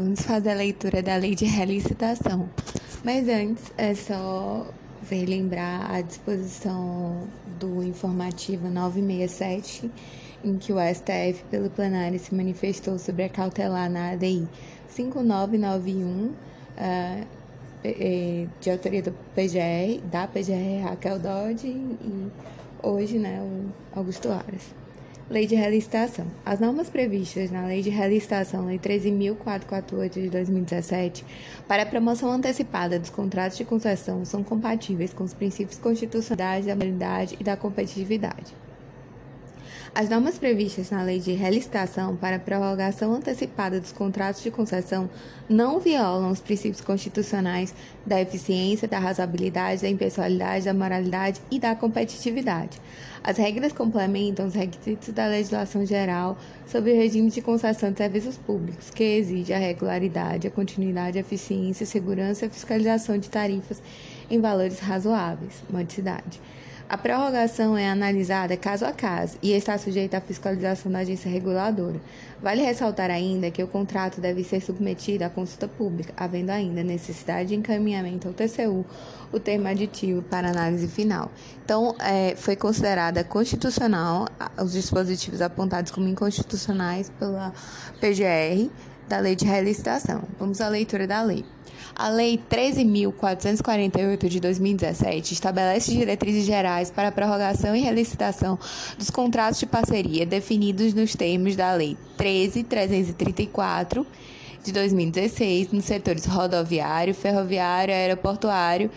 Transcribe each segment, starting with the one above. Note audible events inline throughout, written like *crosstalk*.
vamos fazer a leitura da lei de relicitação. Mas antes é só relembrar a disposição do informativo 967, em que o STF, pelo plenário, se manifestou sobre a cautelar na ADI 5991, uh, de autoria do PGR, da PGR Raquel Dodge e hoje, né, o Augusto Aras. Lei de Relicitação. As normas previstas na Lei de Relicitação, Lei 13.448 de 2017, para a promoção antecipada dos contratos de concessão são compatíveis com os princípios constitucionais da moralidade e da competitividade. As normas previstas na Lei de Relicitação para prorrogação antecipada dos contratos de concessão não violam os princípios constitucionais da eficiência, da razoabilidade, da impessoalidade, da moralidade e da competitividade. As regras complementam os requisitos da legislação geral sobre o regime de concessão de serviços públicos, que exige a regularidade, a continuidade, a eficiência, a segurança e a fiscalização de tarifas em valores razoáveis, modicidade. A prorrogação é analisada caso a caso e está sujeita à fiscalização da agência reguladora. Vale ressaltar ainda que o contrato deve ser submetido à consulta pública, havendo ainda necessidade de encaminhamento ao TCU o termo aditivo para análise final. Então, é, foi considerada constitucional os dispositivos apontados como inconstitucionais pela PGR da Lei de Relicitação. Vamos à leitura da lei. A Lei 13.448 de 2017 estabelece diretrizes gerais para a prorrogação e relicitação dos contratos de parceria definidos nos termos da Lei 13.334 de 2016 nos setores rodoviário, ferroviário, aeroportuário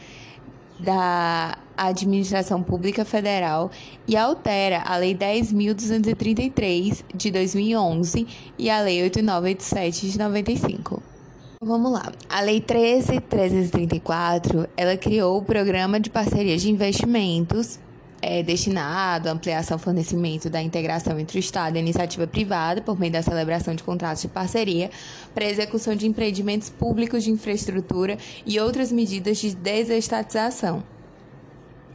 da Administração Pública Federal e altera a Lei 10.233 de 2011 e a Lei 8987 de 95. Vamos lá. A Lei 13.334, ela criou o Programa de Parceria de Investimentos é, destinado à ampliação e fornecimento da integração entre o Estado e a iniciativa privada por meio da celebração de contratos de parceria para a execução de empreendimentos públicos de infraestrutura e outras medidas de desestatização.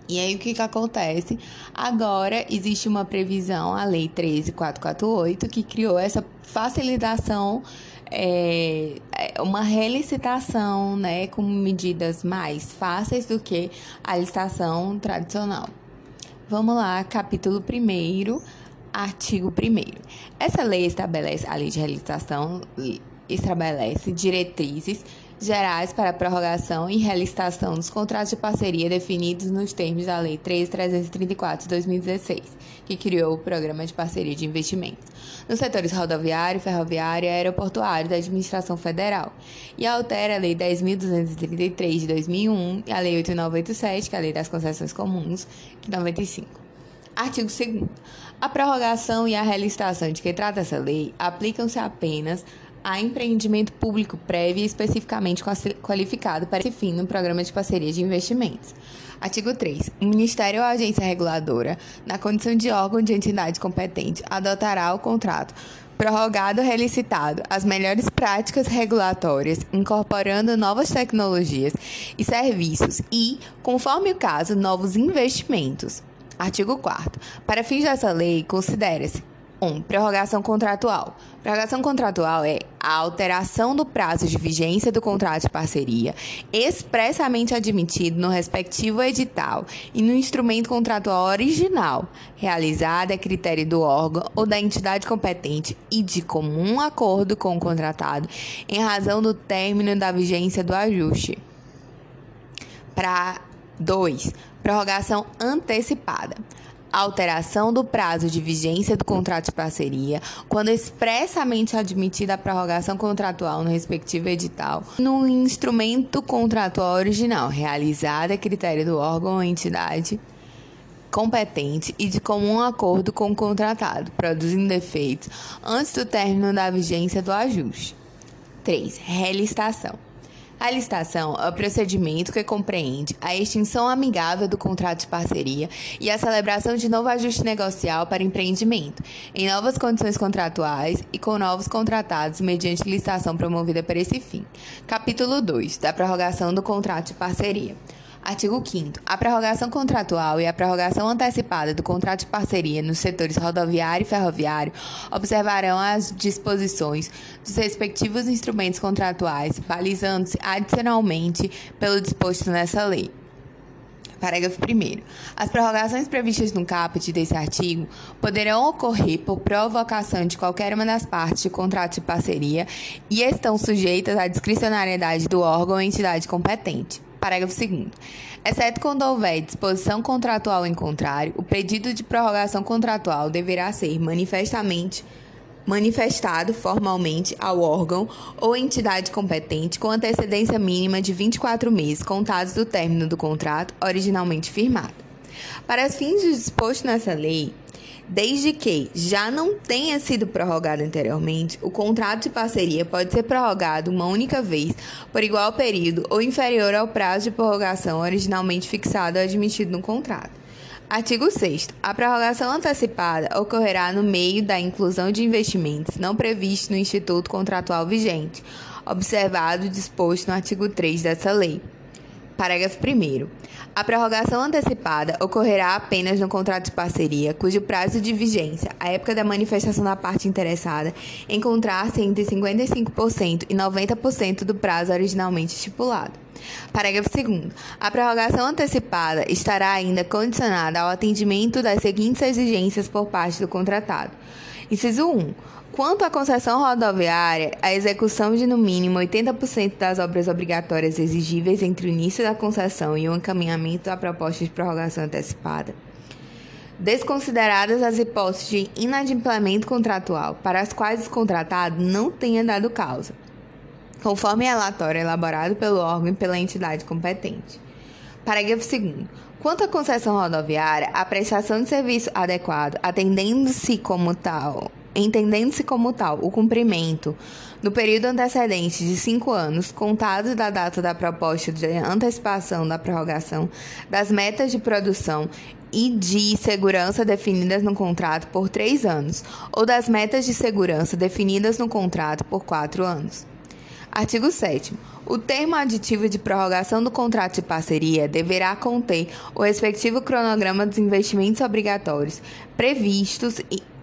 E aí o que, que acontece? Agora existe uma previsão, a Lei 13448, que criou essa facilitação é, é, uma relicitação, né, com medidas mais fáceis do que a licitação tradicional. Vamos lá, capítulo 1 artigo 1 Essa lei estabelece, a lei de relicitação estabelece diretrizes gerais para prorrogação e relicitação dos contratos de parceria definidos nos termos da Lei 3.334 de 2016, que criou o Programa de Parceria de Investimentos, nos setores rodoviário, ferroviário e aeroportuário da Administração Federal, e altera a Lei 10.233 de 2001 e a Lei 8.987, que é a Lei das Concessões Comuns, de 95. Artigo 2 A prorrogação e a relicitação de que trata essa lei aplicam-se apenas a empreendimento público prévio e especificamente qualificado para esse fim no programa de parceria de investimentos. Artigo 3. O Ministério ou agência reguladora, na condição de órgão de entidade competente, adotará o contrato prorrogado ou relicitado as melhores práticas regulatórias, incorporando novas tecnologias e serviços e, conforme o caso, novos investimentos. Artigo 4. Para fins dessa lei, considera-se 1. Prorrogação contratual. Prorrogação contratual é a alteração do prazo de vigência do contrato de parceria, expressamente admitido no respectivo edital e no instrumento contratual original, realizada a critério do órgão ou da entidade competente e de comum acordo com o contratado, em razão do término da vigência do ajuste. Para 2. Prorrogação antecipada alteração do prazo de vigência do contrato de parceria, quando expressamente admitida a prorrogação contratual no respectivo edital, no instrumento contratual original, realizada a critério do órgão ou entidade competente e de comum acordo com o contratado, produzindo efeitos antes do término da vigência do ajuste. 3. Relicitação. A licitação é o procedimento que compreende a extinção amigável do contrato de parceria e a celebração de novo ajuste negocial para empreendimento, em novas condições contratuais e com novos contratados mediante licitação promovida para esse fim. Capítulo 2 da prorrogação do contrato de parceria. Artigo 5 A prorrogação contratual e a prorrogação antecipada do contrato de parceria nos setores rodoviário e ferroviário observarão as disposições dos respectivos instrumentos contratuais, balizando-se adicionalmente pelo disposto nessa lei. Parágrafo 1. As prorrogações previstas no caput desse artigo poderão ocorrer por provocação de qualquer uma das partes de contrato de parceria e estão sujeitas à discricionariedade do órgão ou entidade competente. Parágrafo 2. Exceto quando houver disposição contratual em contrário, o pedido de prorrogação contratual deverá ser manifestamente manifestado formalmente ao órgão ou entidade competente com antecedência mínima de 24 meses contados do término do contrato originalmente firmado. Para fins dispostos nessa lei, Desde que já não tenha sido prorrogado anteriormente, o contrato de parceria pode ser prorrogado uma única vez por igual período ou inferior ao prazo de prorrogação originalmente fixado ou admitido no contrato. Artigo 6. A prorrogação antecipada ocorrerá no meio da inclusão de investimentos não previstos no Instituto Contratual vigente, observado o disposto no artigo 3 dessa lei. Parágrafo 1. A prorrogação antecipada ocorrerá apenas no contrato de parceria, cujo prazo de vigência, à época da manifestação da parte interessada, encontrar-se entre 55% e 90% do prazo originalmente estipulado. Parágrafo 2. A prorrogação antecipada estará ainda condicionada ao atendimento das seguintes exigências por parte do contratado. Inciso 1. Quanto à concessão rodoviária, a execução de no mínimo 80% das obras obrigatórias exigíveis entre o início da concessão e o encaminhamento da proposta de prorrogação antecipada. Desconsideradas as hipóteses de inadimplemento contratual para as quais o contratado não tenha dado causa, conforme relatório elaborado pelo órgão e pela entidade competente. Parágrafo 2. Quanto à concessão rodoviária, a prestação de serviço adequado, atendendo-se como tal entendendo-se como tal o cumprimento, no período antecedente de cinco anos, contados da data da proposta de antecipação da prorrogação, das metas de produção e de segurança definidas no contrato por três anos, ou das metas de segurança definidas no contrato por quatro anos. Artigo 7. O termo aditivo de prorrogação do contrato de parceria deverá conter o respectivo cronograma dos investimentos obrigatórios previstos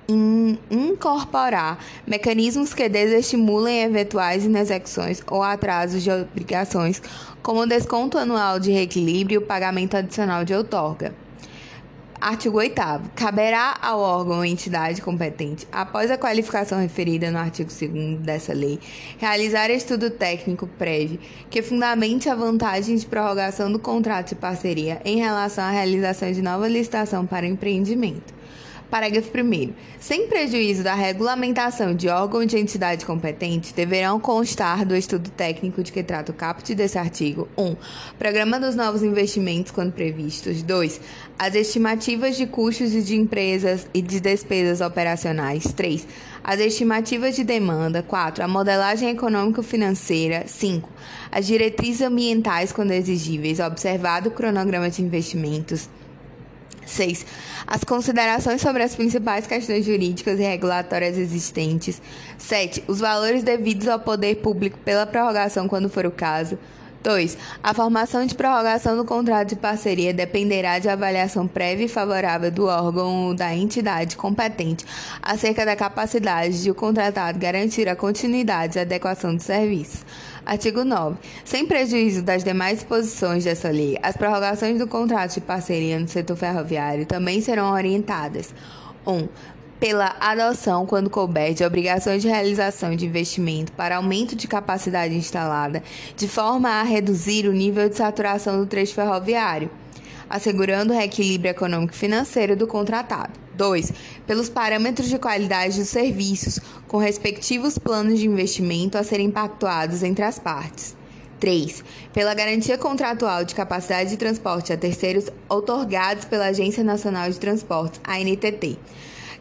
incorporar mecanismos que desestimulem eventuais inexecuções ou atrasos de obrigações, como desconto anual de reequilíbrio e pagamento adicional de outorga. Artigo 8 Caberá ao órgão ou entidade competente, após a qualificação referida no artigo 2 dessa lei, realizar estudo técnico prévio que fundamente a vantagem de prorrogação do contrato de parceria em relação à realização de nova licitação para empreendimento. Parágrafo 1. Sem prejuízo da regulamentação de órgão de entidade competente, deverão constar do estudo técnico de que trata o caput desse artigo 1. Um, programa dos novos investimentos quando previstos. 2. As estimativas de custos de empresas e de despesas operacionais. 3. As estimativas de demanda. 4. A modelagem econômico-financeira. 5. As diretrizes ambientais quando exigíveis, observado o cronograma de investimentos. 6. As considerações sobre as principais questões jurídicas e regulatórias existentes. 7. Os valores devidos ao poder público pela prorrogação, quando for o caso. 2. A formação de prorrogação do contrato de parceria dependerá de avaliação prévia e favorável do órgão ou da entidade competente acerca da capacidade de o contratado garantir a continuidade e adequação do serviço. Artigo 9. Sem prejuízo das demais disposições dessa lei, as prorrogações do contrato de parceria no setor ferroviário também serão orientadas. 1. Um, pela adoção, quando couber, de obrigações de realização de investimento para aumento de capacidade instalada, de forma a reduzir o nível de saturação do trecho ferroviário, assegurando o reequilíbrio econômico-financeiro do contratado. 2. Pelos parâmetros de qualidade dos serviços, com respectivos planos de investimento a serem pactuados entre as partes. 3. Pela garantia contratual de capacidade de transporte a terceiros otorgados pela Agência Nacional de Transportes, ANTT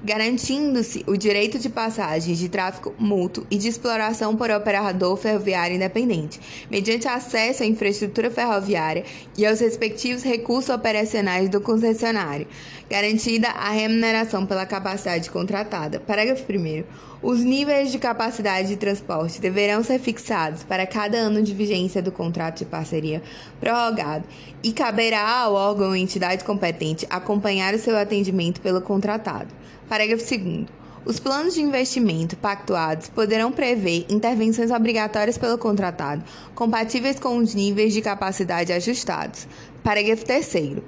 garantindo-se o direito de passagem de tráfego mútuo e de exploração por operador ferroviário independente, mediante acesso à infraestrutura ferroviária e aos respectivos recursos operacionais do concessionário, garantida a remuneração pela capacidade contratada. Parágrafo 1. Os níveis de capacidade de transporte deverão ser fixados para cada ano de vigência do contrato de parceria prorrogado e caberá ao órgão ou entidade competente acompanhar o seu atendimento pelo contratado. Parágrafo 2. Os planos de investimento pactuados poderão prever intervenções obrigatórias pelo contratado, compatíveis com os níveis de capacidade ajustados. Parágrafo 3.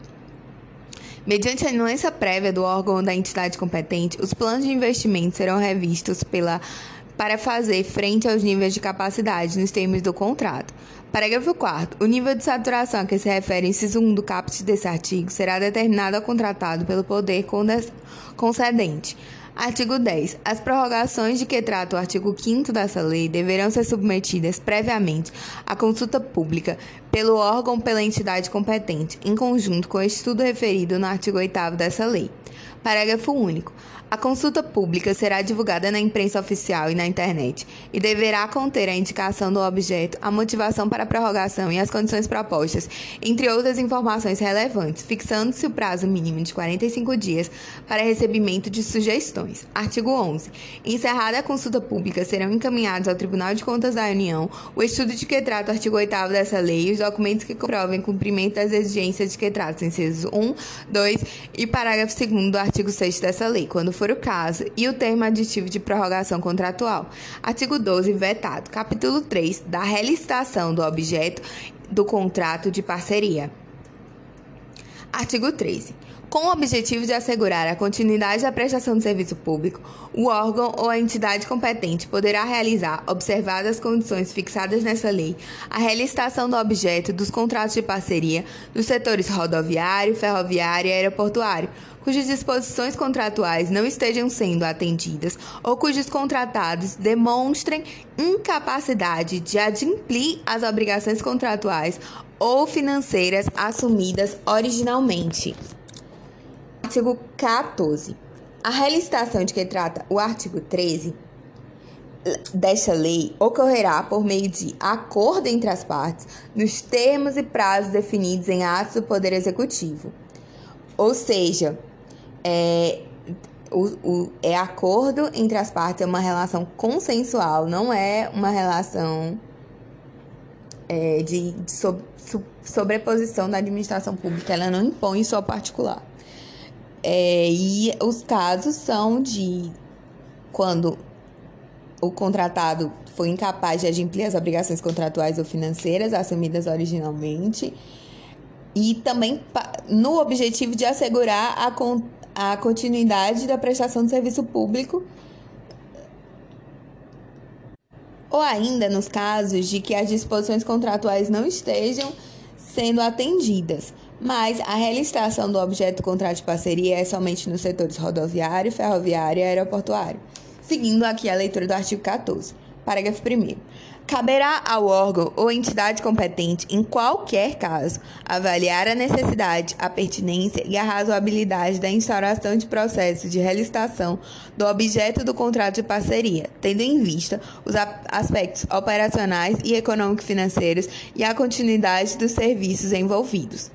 Mediante a anuência prévia do órgão ou da entidade competente, os planos de investimento serão revistos pela, para fazer frente aos níveis de capacidade nos termos do contrato. Parágrafo 4. O nível de saturação a que se refere o inciso 1 do caput desse artigo será determinado ao contratado pelo poder concedente. Artigo 10. As prorrogações de que trata o artigo 5 dessa lei deverão ser submetidas previamente à consulta pública pelo órgão ou pela entidade competente, em conjunto com o estudo referido no artigo 8 dessa lei. Parágrafo único. A consulta pública será divulgada na imprensa oficial e na internet e deverá conter a indicação do objeto, a motivação para a prorrogação e as condições propostas, entre outras informações relevantes, fixando-se o prazo mínimo de 45 dias para recebimento de sugestões. Artigo 11. Encerrada a consulta pública, serão encaminhados ao Tribunal de Contas da União o estudo de que trata o artigo 8 dessa lei e os documentos que comprovem cumprimento das exigências de que trata os incisos 1, 2 e parágrafo 2 do artigo 6 dessa lei, quando for o caso, e o termo aditivo de prorrogação contratual. Artigo 12, vetado. Capítulo 3, da relicitação do objeto do contrato de parceria. Artigo 13. Com o objetivo de assegurar a continuidade da prestação de serviço público, o órgão ou a entidade competente poderá realizar, observadas as condições fixadas nessa lei, a relicitação do objeto dos contratos de parceria nos setores rodoviário, ferroviário e aeroportuário, cujas disposições contratuais não estejam sendo atendidas ou cujos contratados demonstrem incapacidade de adimplir as obrigações contratuais ou financeiras assumidas originalmente. Artigo 14. A relicitação de que trata o artigo 13 desta lei ocorrerá por meio de acordo entre as partes nos termos e prazos definidos em atos do Poder Executivo. Ou seja, é, o, o, é acordo entre as partes, é uma relação consensual, não é uma relação é, de, de so, so, sobreposição da administração pública, ela não impõe só particular. É, e os casos são de quando o contratado foi incapaz de adimplir as obrigações contratuais ou financeiras assumidas originalmente e também no objetivo de assegurar a, a continuidade da prestação de serviço público. Ou ainda nos casos de que as disposições contratuais não estejam sendo atendidas, mas a relicitação do objeto do contrato de parceria é somente nos setores rodoviário, ferroviário e aeroportuário. Seguindo aqui a leitura do artigo 14, parágrafo 1 Caberá ao órgão ou entidade competente, em qualquer caso, avaliar a necessidade, a pertinência e a razoabilidade da instauração de processo de relicitação do objeto do contrato de parceria, tendo em vista os aspectos operacionais e econômico-financeiros e a continuidade dos serviços envolvidos.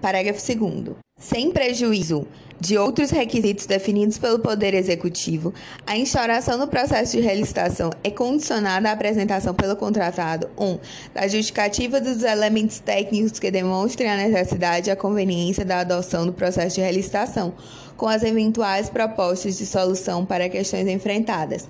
Parágrafo 2. Sem prejuízo de outros requisitos definidos pelo Poder Executivo, a instauração do processo de relicitação é condicionada à apresentação pelo contratado 1. Um, da justificativa dos elementos técnicos que demonstrem a necessidade e a conveniência da adoção do processo de relicitação, com as eventuais propostas de solução para questões enfrentadas.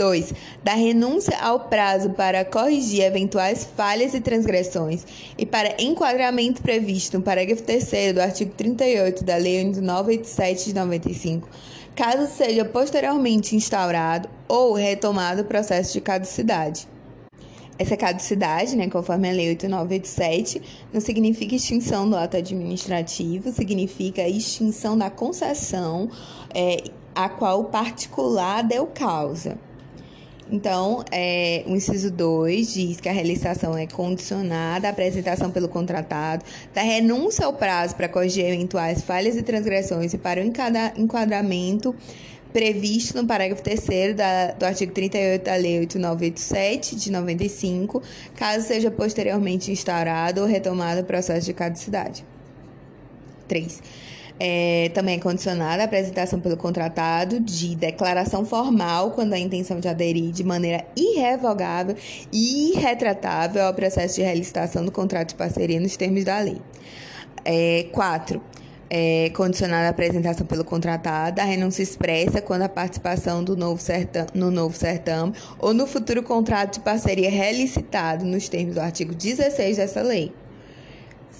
2. Da renúncia ao prazo para corrigir eventuais falhas e transgressões e para enquadramento previsto no parágrafo 3 do artigo 38 da Lei 987 de 95, caso seja posteriormente instaurado ou retomado o processo de caducidade. Essa caducidade, né, conforme a Lei 8987, não significa extinção do ato administrativo, significa extinção da concessão é, a qual o particular deu causa. Então, é, o inciso 2 diz que a realização é condicionada à apresentação pelo contratado da renúncia ao prazo para corrigir eventuais falhas e transgressões e para o enquadramento previsto no parágrafo 3 do artigo 38 da Lei 8987 de 95, caso seja posteriormente instaurado ou retomado o processo de caducidade. 3 É, também é condicionada a apresentação pelo contratado de declaração formal quando a intenção de aderir de maneira irrevogável e irretratável ao processo de relicitação do contrato de parceria nos termos da lei. 4. É, é, condicionada à apresentação pelo contratado, a renúncia expressa quando a participação do novo sertão, no novo certame ou no futuro contrato de parceria relicitado nos termos do artigo 16 dessa lei.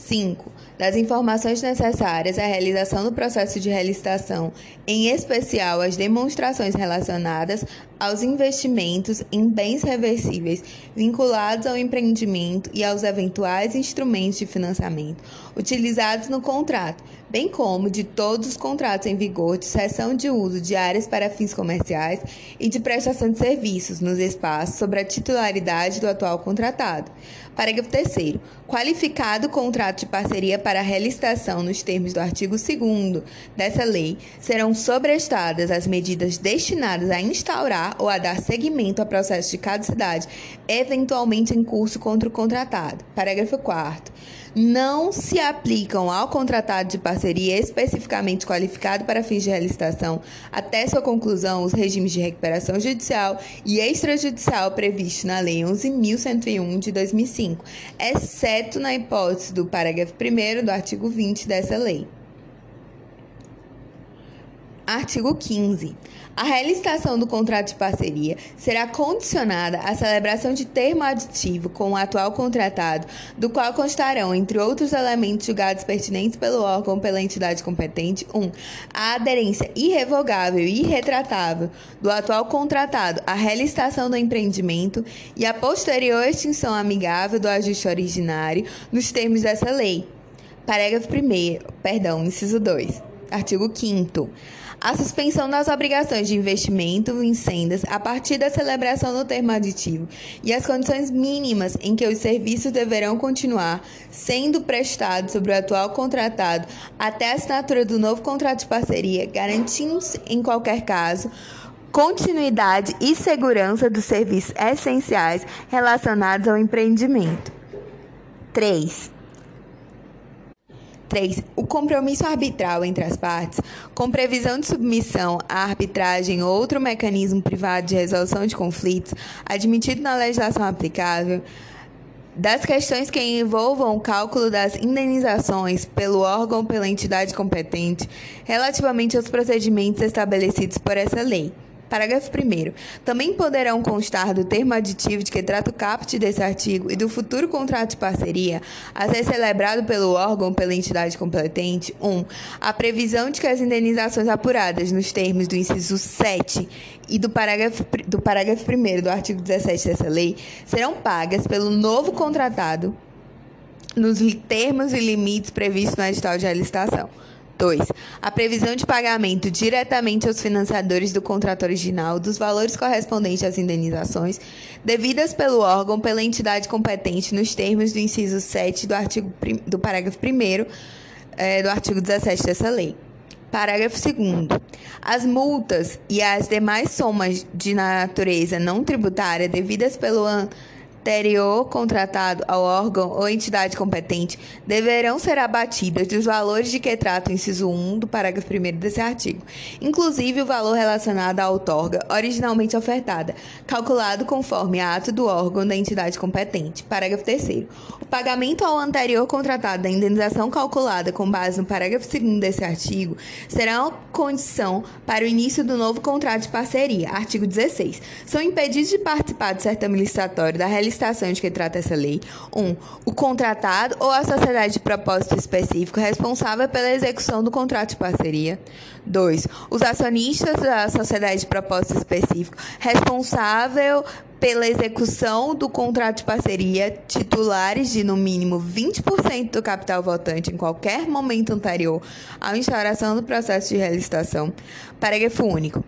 5. Das informações necessárias à realização do processo de relicitação, em especial as demonstrações relacionadas aos investimentos em bens reversíveis vinculados ao empreendimento e aos eventuais instrumentos de financiamento utilizados no contrato, bem como de todos os contratos em vigor de cessão de uso de áreas para fins comerciais e de prestação de serviços nos espaços sobre a titularidade do atual contratado. Parágrafo 3 Qualificado contrato de parceria para relicitação nos termos do artigo 2 dessa lei, serão sobrestadas as medidas destinadas a instaurar ou a dar seguimento ao processo de caducidade eventualmente em curso contra o contratado. Parágrafo 4 não se aplicam ao contratado de parceria especificamente qualificado para fins de relicitação até sua conclusão os regimes de recuperação judicial e extrajudicial previstos na Lei 11.101 de 2005, exceto na hipótese do parágrafo 1 do artigo 20 dessa lei. Artigo 15. A realização do contrato de parceria será condicionada à celebração de termo aditivo com o atual contratado, do qual constarão, entre outros elementos julgados pertinentes pelo órgão ou pela entidade competente, 1. Um, a aderência irrevogável e irretratável do atual contratado à realização do empreendimento e a posterior extinção amigável do ajuste originário nos termos dessa lei. Parágrafo 1 perdão, inciso 2. Artigo 5 a suspensão das obrigações de investimento em sendas a partir da celebração do termo aditivo e as condições mínimas em que os serviços deverão continuar sendo prestados sobre o atual contratado até a assinatura do novo contrato de parceria, garantindo-se, em qualquer caso, continuidade e segurança dos serviços essenciais relacionados ao empreendimento. 3. 3. O compromisso arbitral entre as partes, com previsão de submissão à arbitragem ou outro mecanismo privado de resolução de conflitos, admitido na legislação aplicável, das questões que envolvam o cálculo das indenizações pelo órgão ou pela entidade competente relativamente aos procedimentos estabelecidos por essa lei. Parágrafo 1. Também poderão constar do termo aditivo de que trata o caput desse artigo e do futuro contrato de parceria a ser celebrado pelo órgão ou pela entidade competente 1. Um, a previsão de que as indenizações apuradas nos termos do inciso 7 e do parágrafo, do parágrafo 1 do artigo 17 dessa lei serão pagas pelo novo contratado nos termos e limites previstos no edital de licitação. 2. A previsão de pagamento diretamente aos financiadores do contrato original dos valores correspondentes às indenizações devidas pelo órgão pela entidade competente nos termos do inciso 7 do, artigo, do parágrafo 1 é, do artigo 17 dessa lei. Parágrafo 2. As multas e as demais somas de natureza não tributária devidas pelo anterior contratado ao órgão ou entidade competente deverão ser abatidas dos valores de que trata o inciso 1 do parágrafo 1 desse artigo, inclusive o valor relacionado à outorga originalmente ofertada, calculado conforme ato do órgão da entidade competente. Parágrafo 3 O pagamento ao anterior contratado da indenização calculada com base no parágrafo 2 desse artigo será condição para o início do novo contrato de parceria. Artigo 16. São impedidos de participar do certame licitatório da realização de que trata essa lei. 1. Um, o contratado ou a sociedade de propósito específico responsável pela execução do contrato de parceria. 2. Os acionistas da sociedade de propósito específico responsável pela execução do contrato de parceria, titulares de no mínimo 20% do capital votante em qualquer momento anterior à instauração do processo de realistação. Parágrafo único.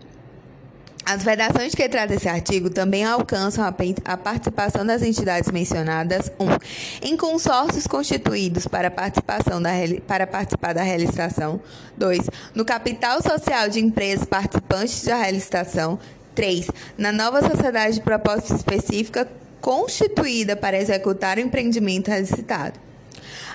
As vedações que trata esse artigo também alcançam a, participação das entidades mencionadas 1. Um, em consórcios constituídos para, participação da, para participar da realização 2. No capital social de empresas participantes da realização 3. Na nova sociedade de propósito específica constituída para executar o empreendimento relicitado.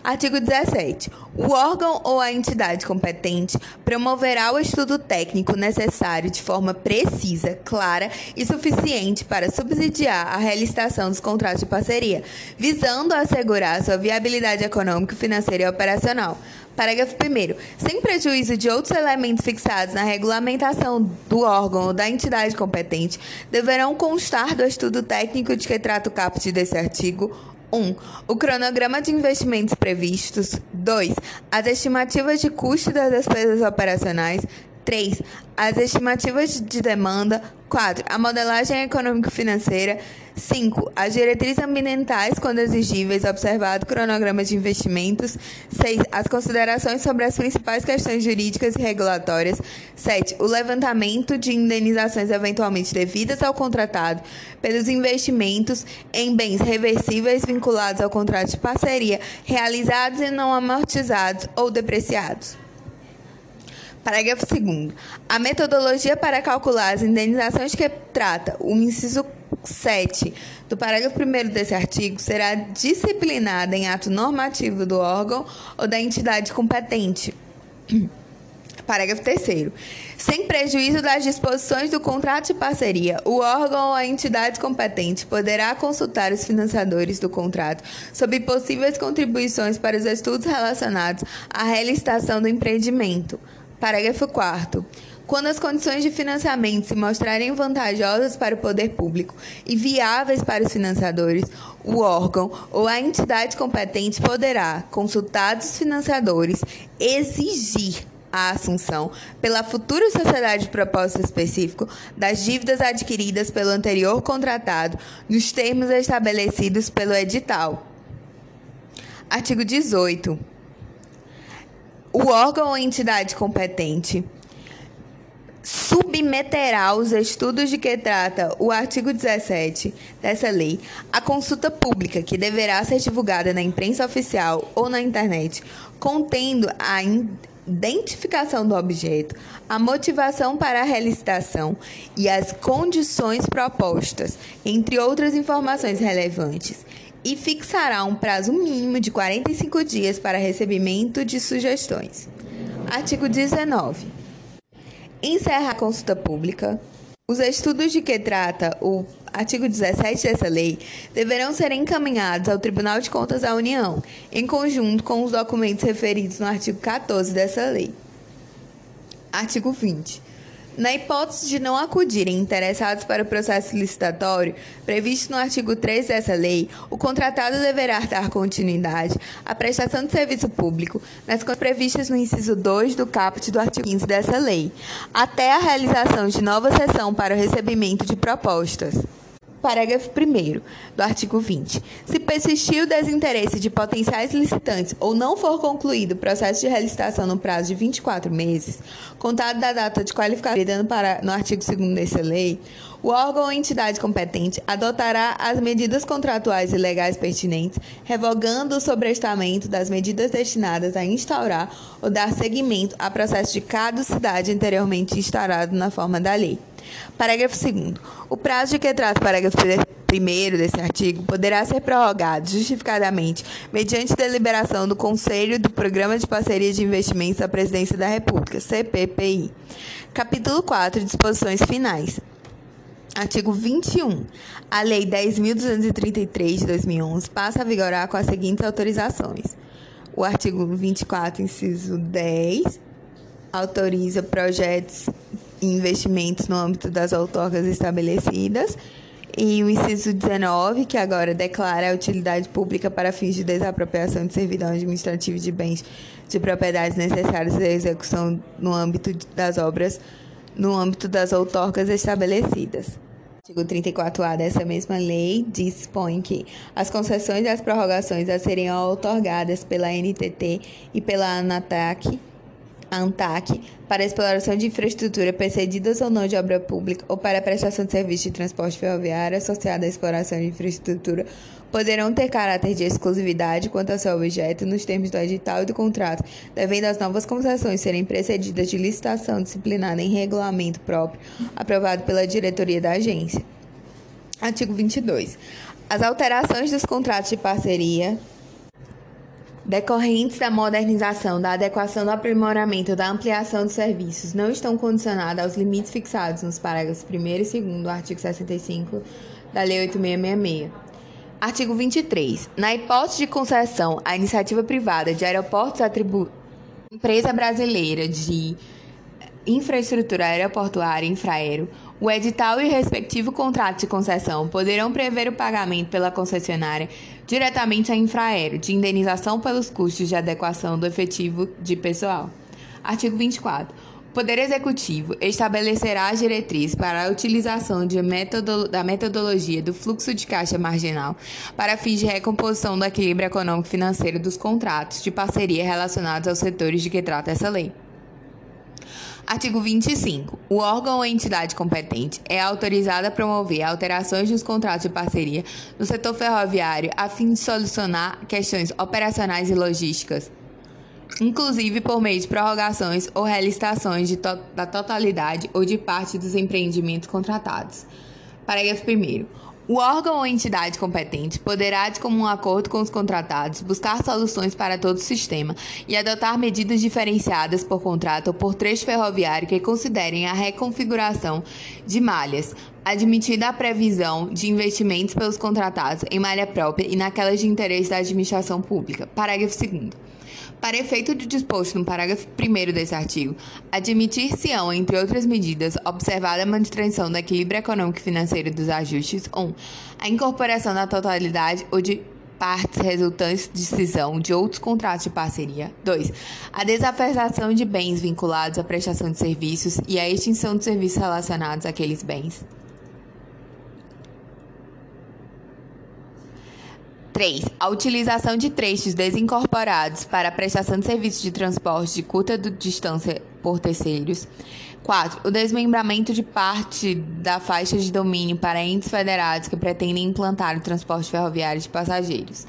Artigo 17. O órgão ou a entidade competente promoverá o estudo técnico necessário de forma precisa, clara e suficiente para subsidiar a realização dos contratos de parceria, visando assegurar sua viabilidade econômica, financeira e operacional. Parágrafo 1. Sem prejuízo de outros elementos fixados na regulamentação do órgão ou da entidade competente, deverão constar do estudo técnico de que trata o caput desse artigo 1. O cronograma de investimentos previstos. 2. As estimativas de custo das despesas operacionais. 3. As estimativas de demanda. 4. A modelagem econômico-financeira. 5. As diretrizes ambientais, quando exigíveis, observado cronograma de investimentos. 6. As considerações sobre as principais questões jurídicas e regulatórias. 7. O levantamento de indenizações eventualmente devidas ao contratado pelos investimentos em bens reversíveis vinculados ao contrato de parceria, realizados e não amortizados ou depreciados. Parágrafo 2. A metodologia para calcular as indenizações que trata o inciso 7 do parágrafo 1 desse artigo será disciplinada em ato normativo do órgão ou da entidade competente. *clears throat* Parágrafo 3. Sem prejuízo das disposições do contrato de parceria, o órgão ou a entidade competente poderá consultar os financiadores do contrato sobre possíveis contribuições para os estudos relacionados à realização do empreendimento. Parágrafo 4. Quando as condições de financiamento se mostrarem vantajosas para o poder público e viáveis para os financiadores, o órgão ou a entidade competente poderá, consultados os financiadores, exigir a assunção pela futura sociedade de propósito específico das dívidas adquiridas pelo anterior contratado nos termos estabelecidos pelo edital. Artigo 18 o órgão ou entidade competente submeterá os estudos de que trata o artigo 17 dessa lei à consulta pública, que deverá ser divulgada na imprensa oficial ou na internet, contendo a identificação do objeto, a motivação para a realização e as condições propostas, entre outras informações relevantes e fixará um prazo mínimo de 45 dias para recebimento de sugestões. Artigo 19. Encerra a consulta pública. Os estudos de que trata o artigo 17 dessa lei deverão ser encaminhados ao Tribunal de Contas da União, em conjunto com os documentos referidos no artigo 14 dessa lei. Artigo 20. Na hipótese de não acudirem interessados para o processo licitatório previsto no artigo 3 dessa lei, o contratado deverá dar continuidade à prestação de serviço público nas condições previstas no inciso 2 do caput do artigo 15 dessa lei, até a realização de nova sessão para o recebimento de propostas. Parágrafo 1 do artigo 20. Se persistir o desinteresse de potenciais licitantes ou não for concluído o processo de relicitação no prazo de 24 meses, contado da data de qualificação no artigo 2 dessa lei, o órgão ou entidade competente adotará as medidas contratuais e legais pertinentes, revogando o sobrestamento das medidas destinadas a instaurar ou dar seguimento a processo de caducidade anteriormente instaurado na forma da lei. Parágrafo 2. O prazo de que trata o parágrafo 1 desse artigo poderá ser prorrogado justificadamente mediante deliberação do Conselho do Programa de Parceria de Investimentos da Presidência da República, CPPI. Capítulo 4. Disposições finais. Artigo 21. A Lei 10.233 de 2011 passa a vigorar com as seguintes autorizações. O artigo 24, inciso 10, autoriza projetos investimentos no âmbito das outorgas estabelecidas. E o inciso 19, que agora declara a utilidade pública para fins de desapropriação de servidão administrativa de bens de propriedades necessárias à execução no âmbito das obras, no âmbito das outorgas estabelecidas artigo 34A dessa mesma lei dispõe que as concessões e as prorrogações a serem otorgadas pela NTT e pela ANATAC, ANTAC para exploração de infraestrutura precedidas ou não de obra pública ou para prestação de serviço de transporte ferroviário associado à exploração de infraestrutura poderão ter caráter de exclusividade quanto ao seu objeto nos termos do edital e do contrato, devendo as novas concessões serem precedidas de licitação disciplinada em regulamento próprio, aprovado pela diretoria da agência. Artigo 22. As alterações dos contratos de parceria decorrentes da modernização, da adequação, do aprimoramento, da ampliação dos serviços, não estão condicionadas aos limites fixados nos parágrafos 1 e 2 do artigo 65 da Lei 8666. Artigo 23. Na hipótese de concessão à iniciativa privada de aeroportos atribu empresa brasileira de infraestrutura aeroportuária Infraero, o edital e o respectivo contrato de concessão poderão prever o pagamento pela concessionária diretamente à Infraero de indenização pelos custos de adequação do efetivo de pessoal. Artigo 24. O Poder Executivo estabelecerá as diretrizes para a utilização metodo, da metodologia do fluxo de caixa marginal para fins de recomposição do equilíbrio econômico-financeiro dos contratos de parceria relacionados aos setores de que trata essa lei. Artigo 25. O órgão ou entidade competente é autorizado a promover alterações nos contratos de parceria no setor ferroviário a fim de solucionar questões operacionais e logísticas, inclusive por meio de prorrogações ou relicitações to da totalidade ou de parte dos empreendimentos contratados. Parágrafo 1. O órgão ou entidade competente poderá, de comum acordo com os contratados, buscar soluções para todo o sistema e adotar medidas diferenciadas por contrato ou por trecho ferroviário que considerem a reconfiguração de malhas, admitida a previsão de investimentos pelos contratados em malha própria e naquelas de interesse da administração pública. Parágrafo 2. Para efeito de disposto no parágrafo 1 desse artigo, admitir-se-ão, entre outras medidas, observada a manutenção do equilíbrio econômico e financeiro dos ajustes, 1. Um, a incorporação da totalidade ou de partes resultantes de cisão de outros contratos de parceria. 2. A desafetação de bens vinculados à prestação de serviços e a extinção de serviços relacionados àqueles bens. 3. A utilização de trechos desincorporados para a prestação de serviços de transporte de curta distância por terceiros. 4. O desmembramento de parte da faixa de domínio para entes federados que pretendem implantar o transporte ferroviário de passageiros.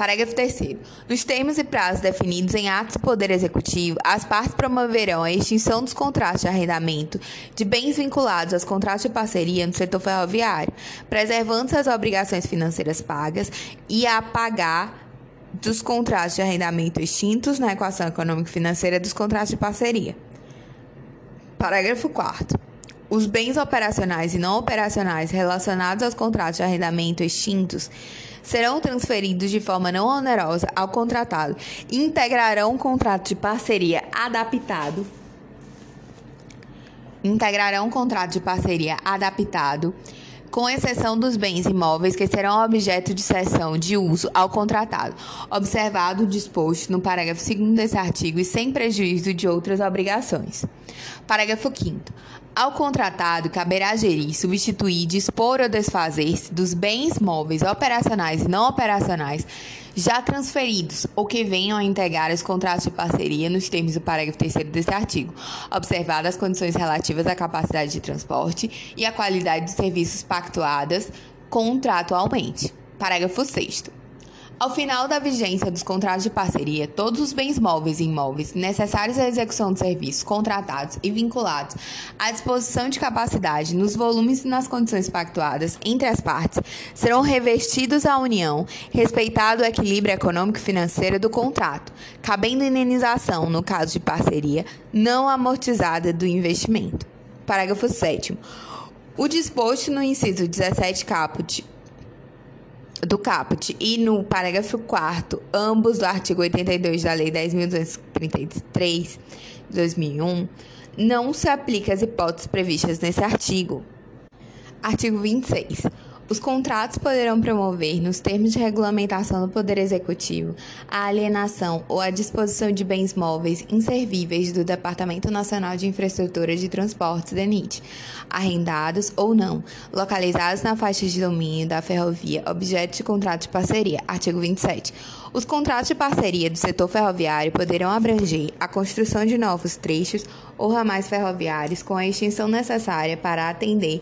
Parágrafo 3. Nos termos e prazos definidos em atos do Poder Executivo, as partes promoverão a extinção dos contratos de arrendamento de bens vinculados aos contratos de parceria no setor ferroviário, preservando as obrigações financeiras pagas e a pagar dos contratos de arrendamento extintos na equação econômico-financeira dos contratos de parceria. Parágrafo 4. Os bens operacionais e não operacionais relacionados aos contratos de arrendamento extintos serão transferidos de forma não onerosa ao contratado e integrarão um contrato de parceria adaptado. Integrarão contrato de parceria adaptado com exceção dos bens imóveis que serão objeto de cessão de uso ao contratado, observado o disposto no parágrafo 2 desse artigo e sem prejuízo de outras obrigações. Parágrafo 5 ao contratado, caberá gerir, substituir, dispor ou desfazer-se dos bens móveis operacionais e não operacionais já transferidos ou que venham a integrar os contratos de parceria nos termos do parágrafo 3 deste artigo, observadas as condições relativas à capacidade de transporte e à qualidade dos serviços pactuadas contratualmente. Parágrafo 6 ao final da vigência dos contratos de parceria, todos os bens móveis e imóveis necessários à execução de serviços contratados e vinculados à disposição de capacidade nos volumes e nas condições pactuadas entre as partes serão revestidos à União, respeitado o equilíbrio econômico e financeiro do contrato, cabendo indenização no caso de parceria não amortizada do investimento. Parágrafo 7. O disposto no inciso 17 caput do caput e no parágrafo 4 ambos do artigo 82 da Lei 10.233 de 2001, não se aplica às hipóteses previstas nesse artigo. Artigo 26. Os contratos poderão promover, nos termos de regulamentação do Poder Executivo, a alienação ou a disposição de bens móveis inservíveis do Departamento Nacional de Infraestrutura de Transportes, DENIT, arrendados ou não, localizados na faixa de domínio da ferrovia, objeto de contrato de parceria. Artigo 27. Os contratos de parceria do setor ferroviário poderão abranger a construção de novos trechos ou ramais ferroviários com a extensão necessária para atender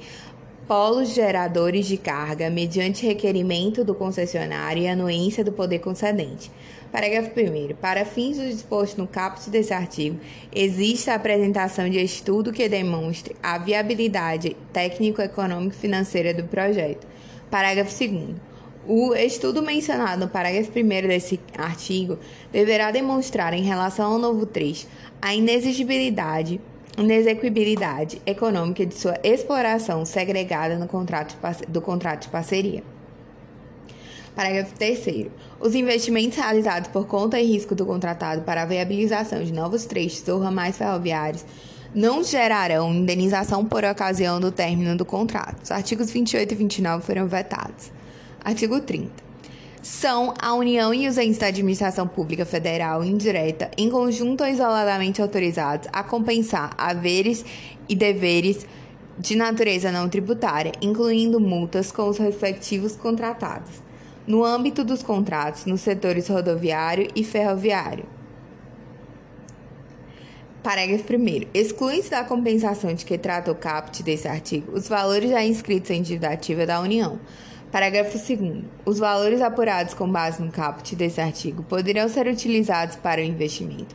polos geradores de carga mediante requerimento do concessionário e anuência do poder concedente. Parágrafo 1. Para fins do disposto no caput desse artigo, existe a apresentação de estudo que demonstre a viabilidade técnico-econômico-financeira do projeto. Parágrafo 2. O estudo mencionado no parágrafo 1 desse artigo deverá demonstrar, em relação ao novo trecho, a inexigibilidade, inexequibilidade econômica de sua exploração segregada no contrato do contrato de parceria. Parágrafo 3. Os investimentos realizados por conta e risco do contratado para a viabilização de novos trechos ou ramais ferroviários não gerarão indenização por ocasião do término do contrato. Os artigos 28 e 29 foram vetados. Artigo 30. São a União e os entes da Administração Pública Federal indireta, em conjunto ou isoladamente autorizados a compensar haveres e deveres de natureza não tributária, incluindo multas com os respectivos contratados, no âmbito dos contratos nos setores rodoviário e ferroviário. Parágrafo 1. Excluem-se da compensação de que trata o caput desse artigo os valores já inscritos em dívida ativa da União Parágrafo 2. Os valores apurados com base no caput desse artigo poderão ser utilizados para o investimento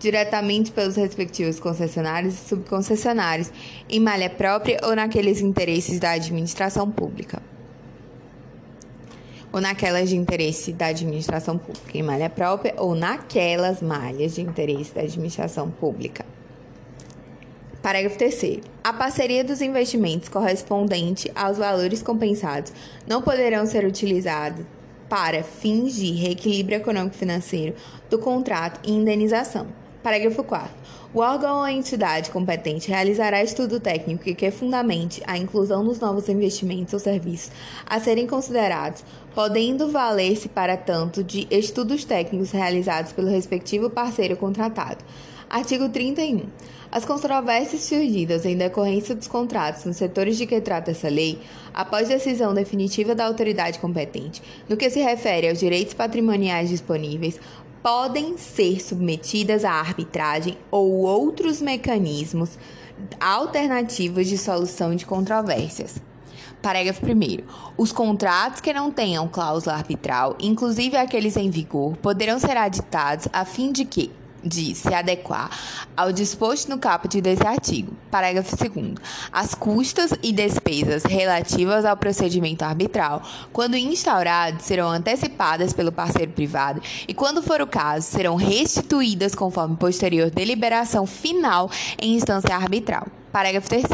diretamente pelos respectivos concessionários e subconcessionários em malha própria ou naqueles interesses da administração pública. Ou naquelas de interesse da administração pública, em malha própria ou naquelas malhas de interesse da administração pública. Parágrafo 3. A parceria dos investimentos correspondente aos valores compensados não poderão ser utilizados para fins de reequilíbrio econômico-financeiro do contrato e indenização. Parágrafo 4. O órgão ou entidade competente realizará estudo técnico que fundamente a inclusão dos novos investimentos ou serviços a serem considerados, podendo valer-se para tanto de estudos técnicos realizados pelo respectivo parceiro contratado. Artigo 31. As controvérsias surgidas em decorrência dos contratos nos setores de que trata essa lei, após decisão definitiva da autoridade competente, no que se refere aos direitos patrimoniais disponíveis, podem ser submetidas à arbitragem ou outros mecanismos alternativos de solução de controvérsias. Parágrafo 1. Os contratos que não tenham cláusula arbitral, inclusive aqueles em vigor, poderão ser aditados a fim de que, de se adequar ao disposto no caput desse artigo. Parágrafo 2. As custas e despesas relativas ao procedimento arbitral, quando instauradas, serão antecipadas pelo parceiro privado e, quando for o caso, serão restituídas conforme posterior deliberação final em instância arbitral. Parágrafo 3.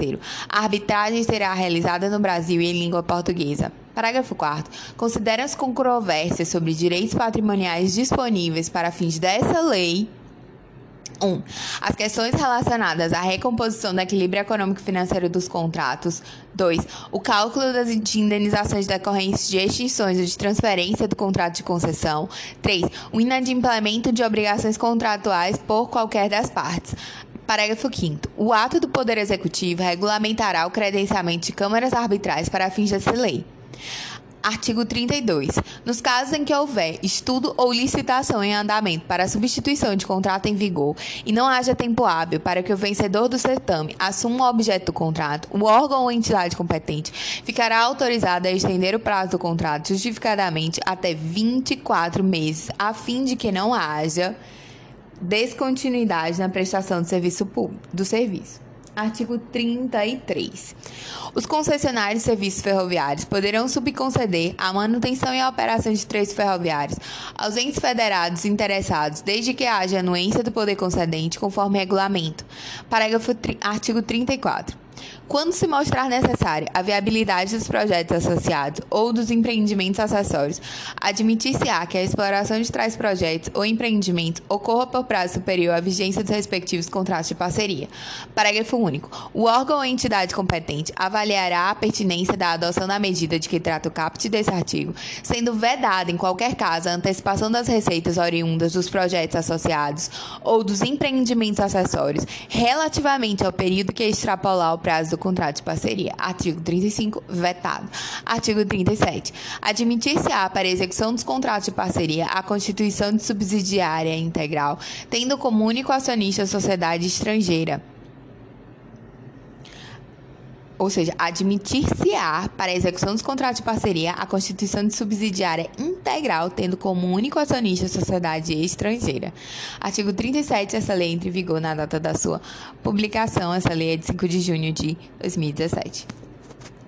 A arbitragem será realizada no Brasil e em língua portuguesa. Parágrafo 4. Considera as controvérsias sobre direitos patrimoniais disponíveis para fins dessa lei 1. Um, as questões relacionadas à recomposição do equilíbrio econômico-financeiro dos contratos. 2. O cálculo das indenizações decorrentes de extinções ou de transferência do contrato de concessão. 3. O inadimplemento de obrigações contratuais por qualquer das partes. Parágrafo 5. O ato do Poder Executivo regulamentará o credenciamento de câmaras arbitrais para fins dessa lei. Artigo 32. Nos casos em que houver estudo ou licitação em andamento para substituição de contrato em vigor e não haja tempo hábil para que o vencedor do certame assuma o objeto do contrato, o órgão ou entidade competente ficará autorizado a estender o prazo do contrato justificadamente até 24 meses, a fim de que não haja descontinuidade na prestação do serviço público, do serviço. Artigo 33. Os concessionários de serviços ferroviários poderão subconceder a manutenção e a operação de trechos ferroviários aos entes federados interessados, desde que haja anuência do poder concedente, conforme regulamento. Parágrafo artigo 34. Quando se mostrar necessária a viabilidade dos projetos associados ou dos empreendimentos acessórios, admitir-se-á que a exploração de tais projetos ou empreendimentos ocorra por prazo superior à vigência dos respectivos contratos de parceria. Parágrafo único. O órgão ou entidade competente avaliará a pertinência da adoção da medida de que trata o caput desse artigo, sendo vedada, em qualquer caso, a antecipação das receitas oriundas dos projetos associados ou dos empreendimentos acessórios relativamente ao período que extrapolar o prazo do contrato de parceria. Artigo 35, vetado. Artigo 37. Admitir-se-á para execução dos contratos de parceria a constituição de subsidiária integral, tendo como único acionista a sociedade estrangeira ou seja, admitir-se-á para a execução dos contratos de parceria a constituição de subsidiária integral, tendo como único acionista a sociedade estrangeira. Artigo 37, essa lei entra em vigor na data da sua publicação. Essa lei é de 5 de junho de 2017.